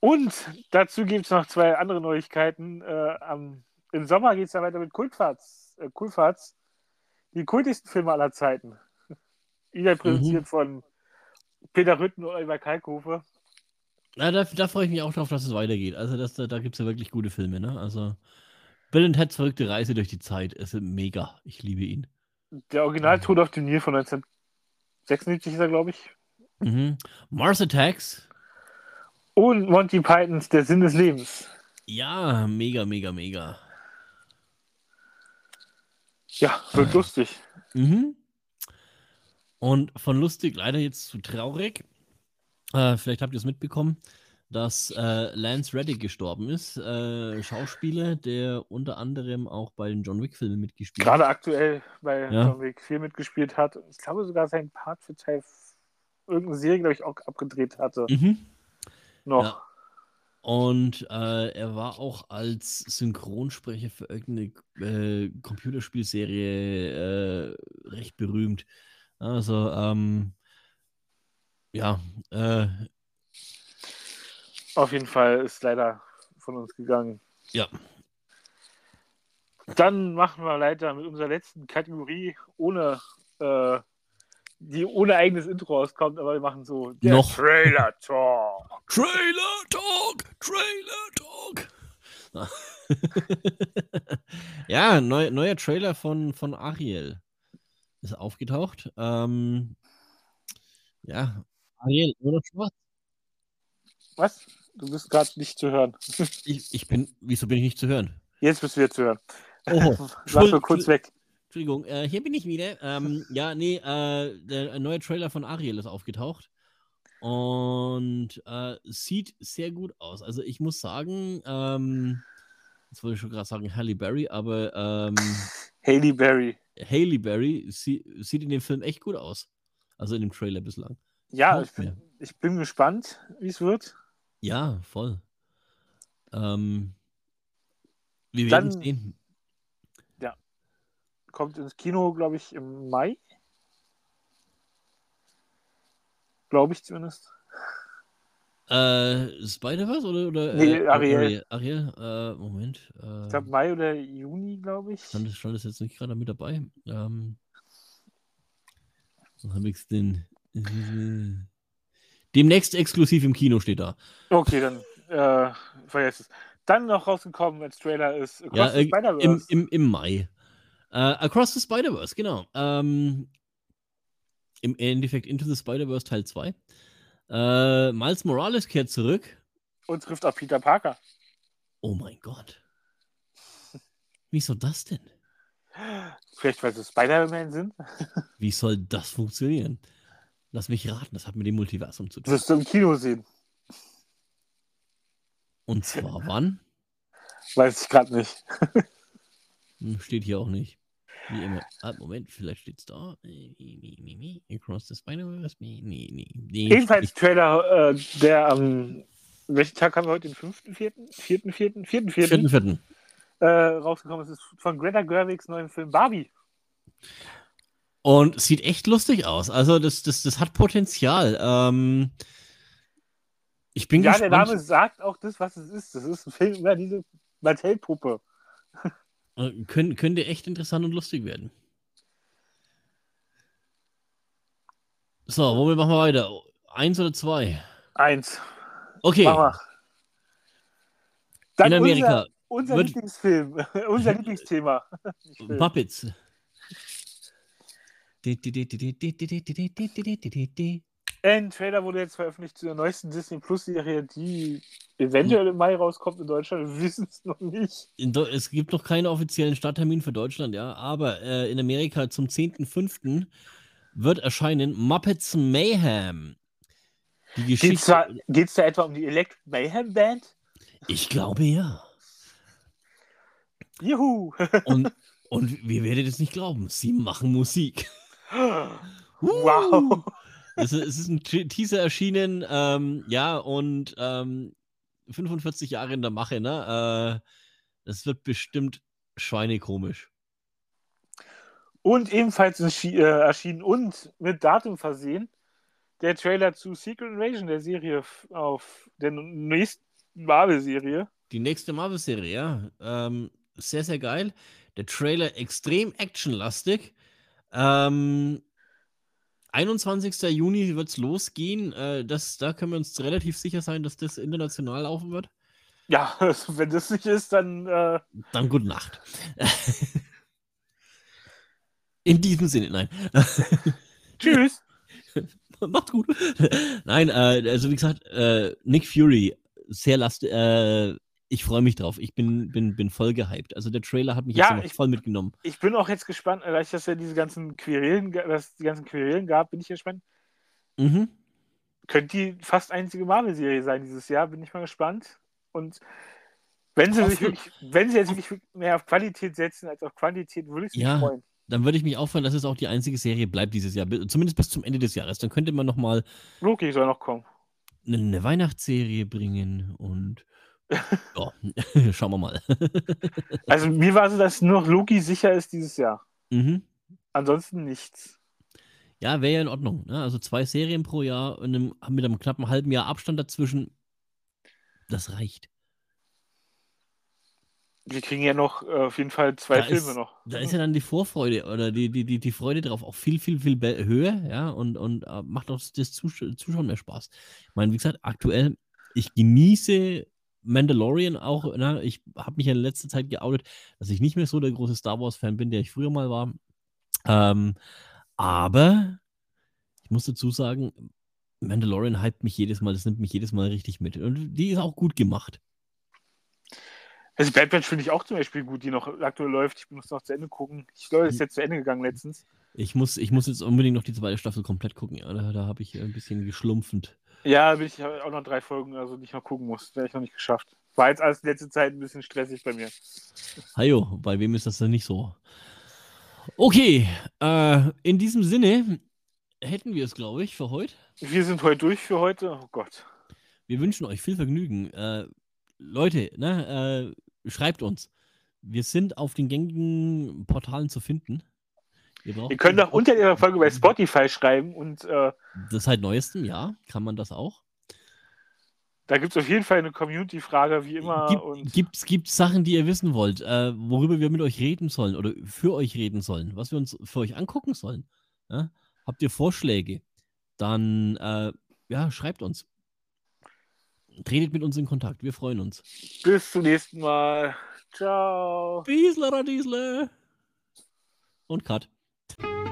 Und dazu gibt es noch zwei andere Neuigkeiten. Äh, am, Im Sommer geht es ja weiter mit Kultfahrts. Äh, Kultfahrts. Die kultigsten Filme aller Zeiten. Wieder präsentiert von Peter Rütten und Oliver Kalkofe. Ja, da, da freue ich mich auch drauf, dass es weitergeht. Also das, da, da gibt es ja wirklich gute Filme, ne? Also Bill and Ted's verrückte Reise durch die Zeit ist mega. Ich liebe ihn. Der Original Tod auf dem Nil von 1976 ist er, glaube ich. Mhm. Mars Attacks. Und Monty Pythons Der Sinn des Lebens. Ja, mega, mega, mega. Ja, wird lustig. Mhm. Und von lustig leider jetzt zu traurig. Äh, vielleicht habt ihr es mitbekommen, dass äh, Lance Reddick gestorben ist. Äh, Schauspieler, der unter anderem auch bei den John Wick-Filmen mitgespielt Gerade aktuell bei Ja. John Wick 4 mitgespielt hat. Ich glaube sogar seinen Part für Teil irgendeine Serie, glaube ich, auch abgedreht hatte. Mhm. Noch. Ja. Und äh, er war auch als Synchronsprecher für irgendeine äh, Computerspielserie äh, recht berühmt. Also, ähm, ja, äh, Auf jeden Fall ist leider von uns gegangen. ja. Dann machen wir weiter mit unserer letzten Kategorie, ohne äh, die ohne eigenes Intro auskommt, aber wir machen so Noch. Trailer Talk. Trailer Talk! Trailer Talk! ja, neu, neuer Trailer von, von Ariel ist aufgetaucht. Ähm, ja, Ariel, oder schwarz? Was? Du bist gerade nicht zu hören. Ich, ich bin, wieso bin ich nicht zu hören? Jetzt bist du wieder zu hören. Oh, Lass mal kurz weg. Entschuldigung, äh, hier bin ich wieder. Ähm, ja, nee, äh, der neue Trailer von Ariel ist aufgetaucht. Und äh, sieht sehr gut aus. Also ich muss sagen, ähm, jetzt wollte ich schon gerade sagen Halle Berry, aber ähm, Haley Berry. Haley Berry sie, sieht in dem Film echt gut aus. Also in dem Trailer bislang. Ja, ich bin, ich bin gespannt, wie es wird. Ja, voll. Ähm, wir werden Dann- sehen. Kommt ins Kino, glaube ich, im Mai. Glaube ich zumindest. Äh, Spider-Verse oder, oder Nee, äh, Ariel. Ariel, äh, Moment. Äh, Ich glaube, Mai oder Juni, glaube ich. stand, das- stand das jetzt nicht gerade mit dabei? Ähm, dann habe ich es denn. Demnächst exklusiv im Kino steht da. Okay, dann äh, vergesst es. Dann noch rausgekommen als Trailer ist Across Ja, the äh, Spider-Verse. Im, im, Im Mai. Äh, Across the Spider-Verse, genau. Ähm, Im Endeffekt Into the Spider-Verse Teil 2. Äh, Miles Morales kehrt zurück. Und trifft auch Peter Parker. Oh mein Gott. Wieso das denn? Vielleicht, weil sie Spider-Man sind. Wie soll das funktionieren? Lass mich raten, das hat mit dem Multiversum zu Das tun. wirst du im Kino sehen. Und zwar wann? Weiß ich gerade nicht. Hm, Steht hier auch nicht. Wie immer. Ah, Moment, vielleicht steht's da. Äh. Across the Spider-Verse? Nee, nee, nee. steht- Trailer, äh, der am. welchen Tag haben wir heute? Den 5.4.? 4.4.? 4.4. Vierten, vierten. Äh, rausgekommen ist, ist von Greta Gerwigs neuen Film Barbie. Und sieht echt lustig aus. Also, das, das, das hat Potenzial. Ähm, ich bin ja, der gespannt. Name sagt auch das, was es ist. Das ist ein Film über diese Mattel-Puppe. Äh, können, könnte echt interessant und lustig werden. So, womit machen wir weiter? Eins oder zwei? Eins. Okay. Dann In Amerika Unser, unser wird- Lieblingsfilm. unser Lieblingsthema. Puppets. Ein Trailer wurde jetzt veröffentlicht zu der neuesten Disney Plus Serie, die eventuell im Mai rauskommt in Deutschland. Wir wissen es noch nicht. Es gibt noch keinen offiziellen Starttermin für Deutschland, ja, aber äh, in Amerika zum 10.05. wird erscheinen Muppets Mayhem. Die Geht es Geschichte. da, geht's da etwa um die Elect Mayhem Band? Ich glaube ja. Juhu! Und, und wir werdet es nicht glauben, sie machen Musik. wow! Es ist, es ist ein Te- Teaser erschienen, ähm, ja, und ähm, 45 Jahre in der Mache, ne? Äh, das wird bestimmt schweinekomisch. Und ebenfalls äh, erschienen und mit Datum versehen der Trailer zu Secret Invasion, der Serie auf der nächsten Marvel-Serie. Die nächste Marvel-Serie, ja. Ähm, sehr, sehr geil. Der Trailer extrem actionlastig. Ähm, 21. Juni wird es losgehen. Äh, das, da können wir uns relativ sicher sein, dass das international laufen wird. Ja, also wenn das nicht ist, dann. Äh... Dann gute Nacht. In diesem Sinne, nein. Tschüss. Macht's gut. Nein, äh, also wie gesagt, äh, Nick Fury, sehr last, äh, ich freue mich drauf. Ich bin, bin, bin voll gehypt. Also der Trailer hat mich Ja, jetzt ich- voll mitgenommen. Ich bin auch jetzt gespannt, weil es ja diese ganzen Querelen, dass die ganzen Querelen gab, bin ich gespannt. Mhm. Könnte die fast einzige Marvel-Serie sein dieses Jahr, bin ich mal gespannt. Und wenn sie sich wirklich, wenn sie jetzt wirklich mehr auf Qualität setzen als auf Quantität, würde ich mich Ja. freuen. Dann würde ich mich auch freuen, dass es auch die einzige Serie bleibt dieses Jahr. Zumindest bis zum Ende des Jahres. Dann könnte man nochmal Loki soll noch kommen. eine Weihnachtsserie bringen und ja, schauen wir mal. Also mir war so, dass nur noch Loki sicher ist dieses Jahr. mhm. Ansonsten nichts. Ja, wäre ja in Ordnung. Ne? Also zwei Serien pro Jahr und einem, mit einem knappen halben Jahr Abstand dazwischen. Das reicht. Wir kriegen ja noch äh, auf jeden Fall zwei Da Filme ist- noch. Da ist ja dann die Vorfreude oder die, die, die, die Freude drauf auch viel, viel, viel höher, ja, und, und äh, macht auch das Zusch Zuschauen mehr Spaß. Ich meine, wie gesagt, aktuell, ich genieße Mandalorian auch, ne? ich habe mich ja in letzter Zeit geoutet, dass ich nicht mehr so der große Star Wars-Fan bin, der ich früher mal war. Ähm, aber ich muss dazu sagen, Mandalorian hypt mich jedes Mal, das nimmt mich jedes Mal richtig mit. Und die ist auch gut gemacht. Also Bad Batch finde ich auch zum Beispiel gut, die noch aktuell läuft. Ich muss noch zu Ende gucken. Ich glaube, das ist jetzt zu Ende gegangen letztens. Ich muss, ich muss jetzt unbedingt noch die zweite Staffel komplett gucken. Ja, da da habe ich ein bisschen geschlumpfend. Ja, bin ich auch noch drei Folgen, also die ich noch gucken muss. Wäre ich noch nicht geschafft. War jetzt alles in letzter Zeit ein bisschen stressig bei mir. Hajo, bei wem ist das denn nicht so? Okay, äh, in diesem Sinne hätten wir es, glaube ich, für heute. Wir sind heute durch für heute. Oh Gott. Wir wünschen euch viel Vergnügen. Äh, Leute, ne, äh, schreibt uns. Wir sind auf den gängigen Portalen zu finden. Ihr, Ihr könnt auch unter ihrer Folge bei Spotify schreiben und äh, Das seit neuestem, ja, kann man das auch. da gibt es auf jeden Fall eine Community-Frage, wie immer. Gibt, und gibt's, gibt's Sachen, die ihr wissen wollt, äh, worüber wir mit euch reden sollen oder für euch reden sollen, was wir uns für euch angucken sollen? Ja? Habt ihr Vorschläge? Dann äh, ja, schreibt uns. Tretet mit uns in Kontakt. Wir freuen uns. bis zum nächsten Mal. Ciao. Diesler, Diesler. Und Cut. you